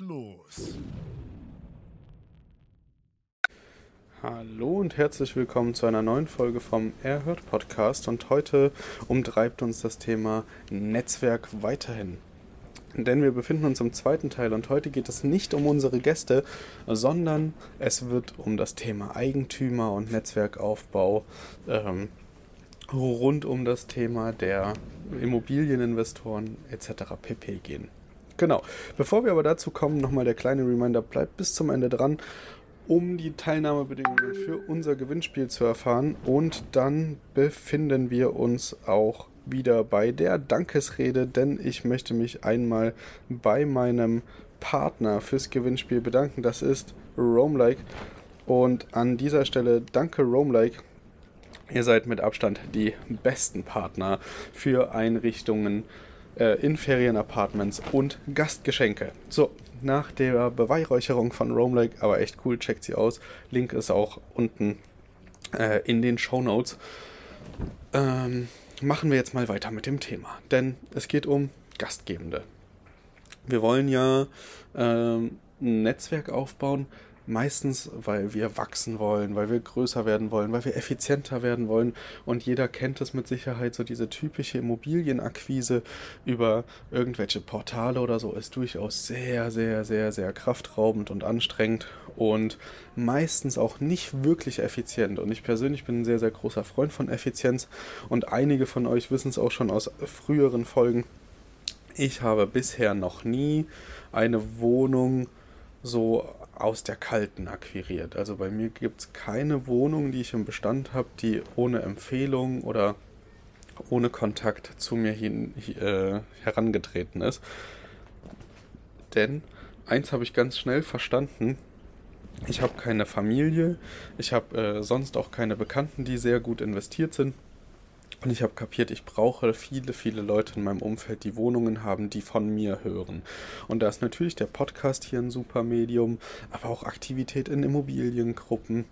Los. Hallo und herzlich willkommen zu einer neuen Folge vom Erhört Podcast und heute umtreibt uns das Thema Netzwerk weiterhin. Denn wir befinden uns im zweiten Teil und heute geht es nicht um unsere Gäste, sondern es wird um das Thema Eigentümer und Netzwerkaufbau ähm, rund um das Thema der Immobilieninvestoren etc. pp gehen. Genau. Bevor wir aber dazu kommen, nochmal der kleine Reminder, bleibt bis zum Ende dran, um die Teilnahmebedingungen für unser Gewinnspiel zu erfahren. Und dann befinden wir uns auch wieder bei der Dankesrede, denn ich möchte mich einmal bei meinem Partner fürs Gewinnspiel bedanken. Das ist Roamlike. Und an dieser Stelle danke Roamlike. Ihr seid mit Abstand die besten Partner für Einrichtungen äh, in Ferienapartments und Gastgeschenke. So, nach der Beweihräucherung von Rome Lake, aber echt cool, checkt sie aus. Link ist auch unten äh, in den Show Notes. Ähm, machen wir jetzt mal weiter mit dem Thema, denn es geht um Gastgebende. Wir wollen ja ähm, ein Netzwerk aufbauen, Meistens, weil wir wachsen wollen, weil wir größer werden wollen, weil wir effizienter werden wollen. Und jeder kennt es mit Sicherheit, so diese typische Immobilienakquise über irgendwelche Portale oder so ist durchaus sehr, sehr, sehr, sehr kraftraubend und anstrengend und meistens auch nicht wirklich effizient. Und ich persönlich bin ein sehr, sehr großer Freund von Effizienz und einige von euch wissen es auch schon aus früheren Folgen. Ich habe bisher noch nie eine Wohnung so aus der Kalten akquiriert. Also bei mir gibt es keine Wohnung, die ich im Bestand habe, die ohne Empfehlung oder ohne Kontakt zu mir hin, äh, herangetreten ist. Denn eins habe ich ganz schnell verstanden. Ich habe keine Familie, ich habe äh, sonst auch keine Bekannten, die sehr gut investiert sind. Und ich habe kapiert, ich brauche viele, viele Leute in meinem Umfeld, die Wohnungen haben, die von mir hören. Und da ist natürlich der Podcast hier ein super Medium, aber auch Aktivität in Immobiliengruppen.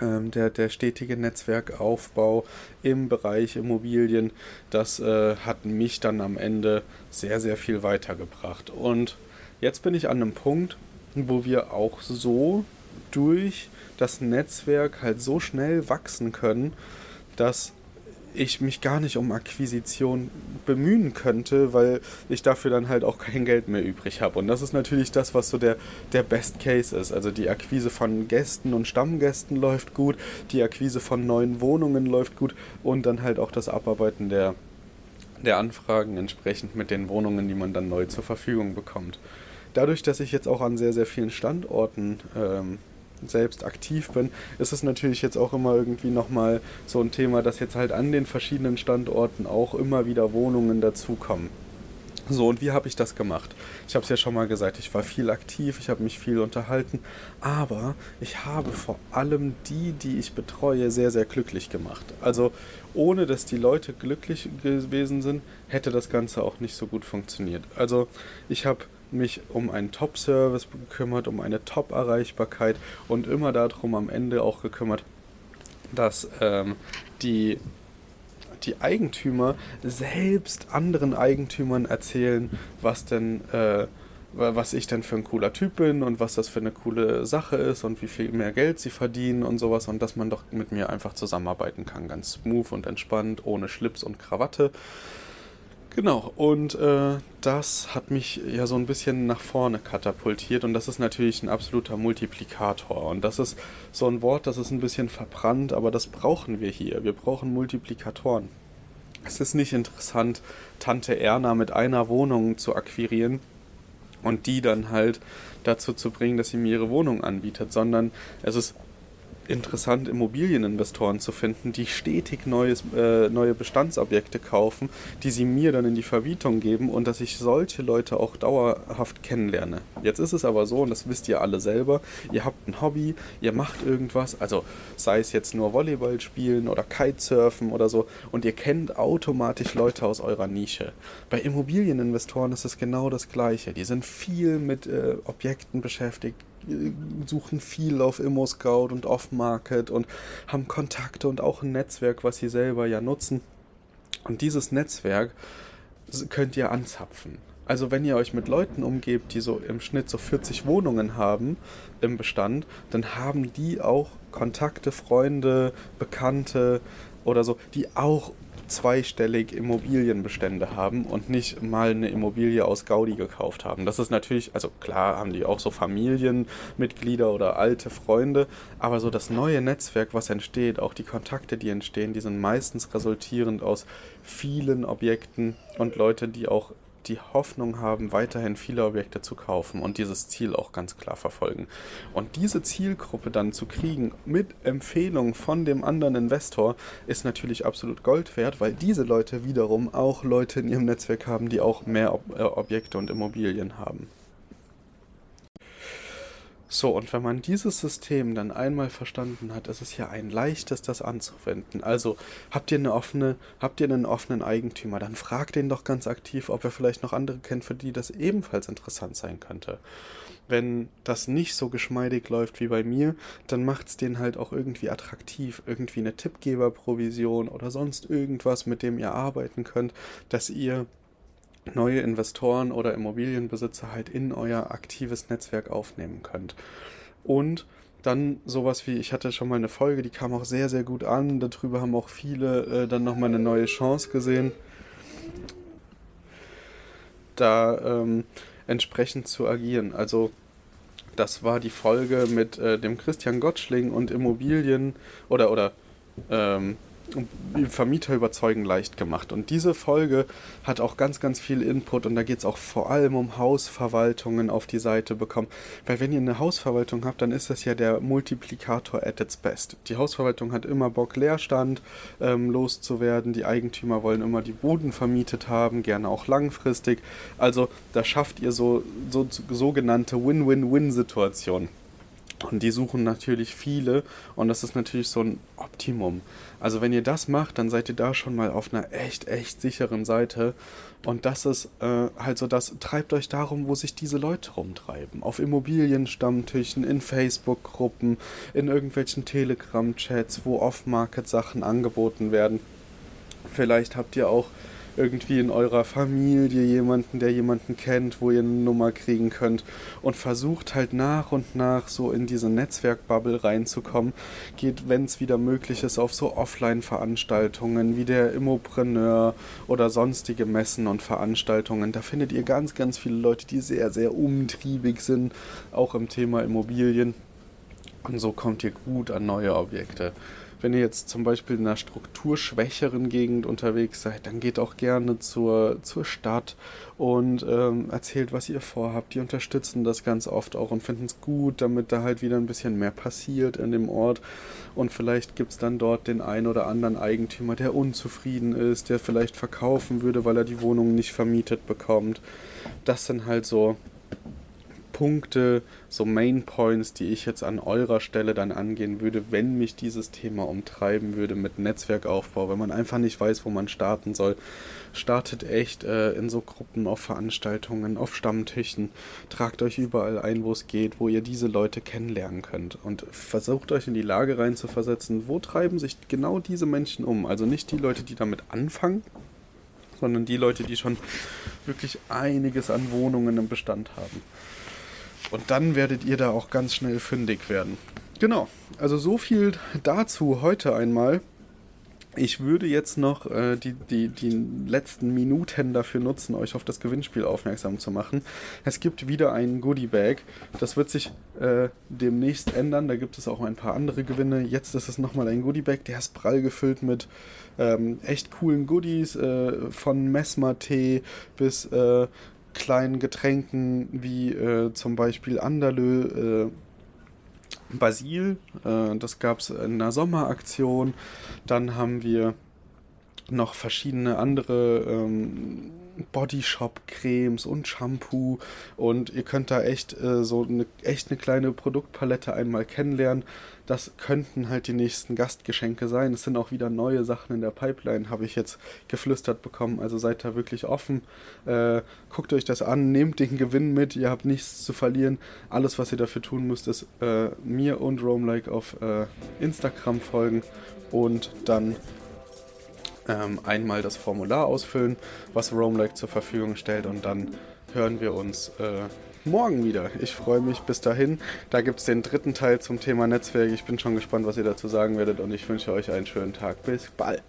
Ähm, der, der stetige Netzwerkaufbau im Bereich Immobilien, das äh, hat mich dann am Ende sehr, sehr viel weitergebracht. Und jetzt bin ich an einem Punkt, wo wir auch so durch das Netzwerk halt so schnell wachsen können, dass ich mich gar nicht um Akquisition bemühen könnte, weil ich dafür dann halt auch kein Geld mehr übrig habe. Und das ist natürlich das, was so der, der Best Case ist. Also die Akquise von Gästen und Stammgästen läuft gut, die Akquise von neuen Wohnungen läuft gut und dann halt auch das Abarbeiten der, der Anfragen entsprechend mit den Wohnungen, die man dann neu zur Verfügung bekommt. Dadurch, dass ich jetzt auch an sehr, sehr vielen Standorten ähm, selbst aktiv bin, ist es natürlich jetzt auch immer irgendwie nochmal so ein Thema, dass jetzt halt an den verschiedenen Standorten auch immer wieder Wohnungen dazukommen. So, und wie habe ich das gemacht? Ich habe es ja schon mal gesagt, ich war viel aktiv, ich habe mich viel unterhalten, aber ich habe vor allem die, die ich betreue, sehr, sehr glücklich gemacht. Also ohne dass die Leute glücklich gewesen sind, hätte das Ganze auch nicht so gut funktioniert. Also ich habe mich um einen Top-Service gekümmert, um eine Top-Erreichbarkeit und immer darum am Ende auch gekümmert, dass ähm, die, die Eigentümer selbst anderen Eigentümern erzählen, was denn äh, was ich denn für ein cooler Typ bin und was das für eine coole Sache ist und wie viel mehr Geld sie verdienen und sowas und dass man doch mit mir einfach zusammenarbeiten kann, ganz smooth und entspannt, ohne Schlips und Krawatte. Genau, und äh, das hat mich ja so ein bisschen nach vorne katapultiert und das ist natürlich ein absoluter Multiplikator. Und das ist so ein Wort, das ist ein bisschen verbrannt, aber das brauchen wir hier. Wir brauchen Multiplikatoren. Es ist nicht interessant, Tante Erna mit einer Wohnung zu akquirieren und die dann halt dazu zu bringen, dass sie mir ihre Wohnung anbietet, sondern es ist interessant, Immobilieninvestoren zu finden, die stetig neues, äh, neue Bestandsobjekte kaufen, die sie mir dann in die Vermietung geben und dass ich solche Leute auch dauerhaft kennenlerne. Jetzt ist es aber so, und das wisst ihr alle selber, ihr habt ein Hobby, ihr macht irgendwas, also sei es jetzt nur Volleyball spielen oder Kitesurfen oder so, und ihr kennt automatisch Leute aus eurer Nische. Bei Immobilieninvestoren ist es genau das Gleiche. Die sind viel mit äh, Objekten beschäftigt, suchen viel auf Immo-Scout und Off-Market und haben Kontakte und auch ein Netzwerk, was sie selber ja nutzen. Und dieses Netzwerk könnt ihr anzapfen. Also wenn ihr euch mit Leuten umgebt, die so im Schnitt so 40 Wohnungen haben im Bestand, dann haben die auch Kontakte, Freunde, Bekannte oder so, die auch zweistellig Immobilienbestände haben und nicht mal eine Immobilie aus Gaudi gekauft haben. Das ist natürlich, also klar haben die auch so Familienmitglieder oder alte Freunde, aber so das neue Netzwerk, was entsteht, auch die Kontakte, die entstehen, die sind meistens resultierend aus vielen Objekten und Leute, die auch die Hoffnung haben, weiterhin viele Objekte zu kaufen und dieses Ziel auch ganz klar verfolgen. Und diese Zielgruppe dann zu kriegen mit Empfehlung von dem anderen Investor ist natürlich absolut Gold wert, weil diese Leute wiederum auch Leute in ihrem Netzwerk haben, die auch mehr Ob äh, Objekte und Immobilien haben. So, und wenn man dieses System dann einmal verstanden hat, ist es ja ein leichtes, das anzuwenden. Also habt ihr eine offene, habt ihr einen offenen Eigentümer, dann fragt den doch ganz aktiv, ob er vielleicht noch andere kennt, für die das ebenfalls interessant sein könnte. Wenn das nicht so geschmeidig läuft wie bei mir, dann macht es den halt auch irgendwie attraktiv, irgendwie eine Tippgeberprovision oder sonst irgendwas, mit dem ihr arbeiten könnt, dass ihr neue Investoren oder Immobilienbesitzer halt in euer aktives Netzwerk aufnehmen könnt. Und dann sowas wie, ich hatte schon mal eine Folge, die kam auch sehr, sehr gut an. Darüber haben auch viele äh, dann nochmal eine neue Chance gesehen, da ähm, entsprechend zu agieren. Also das war die Folge mit äh, dem Christian Gottschling und Immobilien oder, oder ähm, Vermieter überzeugen leicht gemacht. Und diese Folge hat auch ganz, ganz viel Input und da geht es auch vor allem um Hausverwaltungen auf die Seite bekommen. Weil wenn ihr eine Hausverwaltung habt, dann ist das ja der Multiplikator at its best. Die Hausverwaltung hat immer Bock, Leerstand ähm, loszuwerden. Die Eigentümer wollen immer die Boden vermietet haben, gerne auch langfristig. Also da schafft ihr so, so sogenannte Win-Win-Win-Situationen. Und die suchen natürlich viele und das ist natürlich so ein Optimum. Also wenn ihr das macht, dann seid ihr da schon mal auf einer echt, echt sicheren Seite. Und das ist äh, halt so das, treibt euch darum, wo sich diese Leute rumtreiben. Auf Immobilienstammtischen, in Facebook-Gruppen, in irgendwelchen Telegram-Chats, wo Off-Market-Sachen angeboten werden. Vielleicht habt ihr auch irgendwie in eurer Familie jemanden, der jemanden kennt, wo ihr eine Nummer kriegen könnt und versucht halt nach und nach so in diese Netzwerkbubble reinzukommen. Geht, wenn es wieder möglich ist, auf so Offline-Veranstaltungen wie der Immopreneur oder sonstige Messen und Veranstaltungen. Da findet ihr ganz, ganz viele Leute, die sehr, sehr umtriebig sind, auch im Thema Immobilien. Und so kommt ihr gut an neue Objekte. Wenn ihr jetzt zum Beispiel in einer strukturschwächeren Gegend unterwegs seid, dann geht auch gerne zur, zur Stadt und ähm, erzählt, was ihr vorhabt. Die unterstützen das ganz oft auch und finden es gut, damit da halt wieder ein bisschen mehr passiert in dem Ort. Und vielleicht gibt es dann dort den einen oder anderen Eigentümer, der unzufrieden ist, der vielleicht verkaufen würde, weil er die Wohnung nicht vermietet bekommt. Das sind halt so Punkte, so Main Points, die ich jetzt an eurer Stelle dann angehen würde, wenn mich dieses Thema umtreiben würde mit Netzwerkaufbau, wenn man einfach nicht weiß, wo man starten soll. Startet echt äh, in so Gruppen, auf Veranstaltungen, auf Stammtischen. Tragt euch überall ein, wo es geht, wo ihr diese Leute kennenlernen könnt. Und versucht euch in die Lage reinzuversetzen, wo treiben sich genau diese Menschen um. Also nicht die Leute, die damit anfangen, sondern die Leute, die schon wirklich einiges an Wohnungen im Bestand haben. Und dann werdet ihr da auch ganz schnell fündig werden. Genau, also so viel dazu heute einmal. Ich würde jetzt noch äh, die, die, die letzten Minuten dafür nutzen, euch auf das Gewinnspiel aufmerksam zu machen. Es gibt wieder einen Goodie Bag. Das wird sich äh, demnächst ändern. Da gibt es auch ein paar andere Gewinne. Jetzt ist es nochmal ein Goodie Bag. Der ist prall gefüllt mit ähm, echt coolen Goodies. Äh, von Mesmer-Tee bis äh, kleinen Getränken wie äh, zum Beispiel Andalö. Äh, Basil, äh, das gab es in einer Sommeraktion. Dann haben wir noch verschiedene andere ähm, Bodyshop-Cremes und Shampoo und ihr könnt da echt äh, so eine echt eine kleine Produktpalette einmal kennenlernen. Das könnten halt die nächsten Gastgeschenke sein. Es sind auch wieder neue Sachen in der Pipeline, habe ich jetzt geflüstert bekommen. Also seid da wirklich offen. Äh, guckt euch das an, nehmt den Gewinn mit. Ihr habt nichts zu verlieren. Alles, was ihr dafür tun müsst, ist äh, mir und Roamlike auf äh, Instagram folgen und dann ähm, einmal das Formular ausfüllen, was Roamlike zur Verfügung stellt und dann hören wir uns äh, morgen wieder. Ich freue mich bis dahin. Da gibt es den dritten Teil zum Thema Netzwerk. Ich bin schon gespannt, was ihr dazu sagen werdet und ich wünsche euch einen schönen Tag. Bis bald.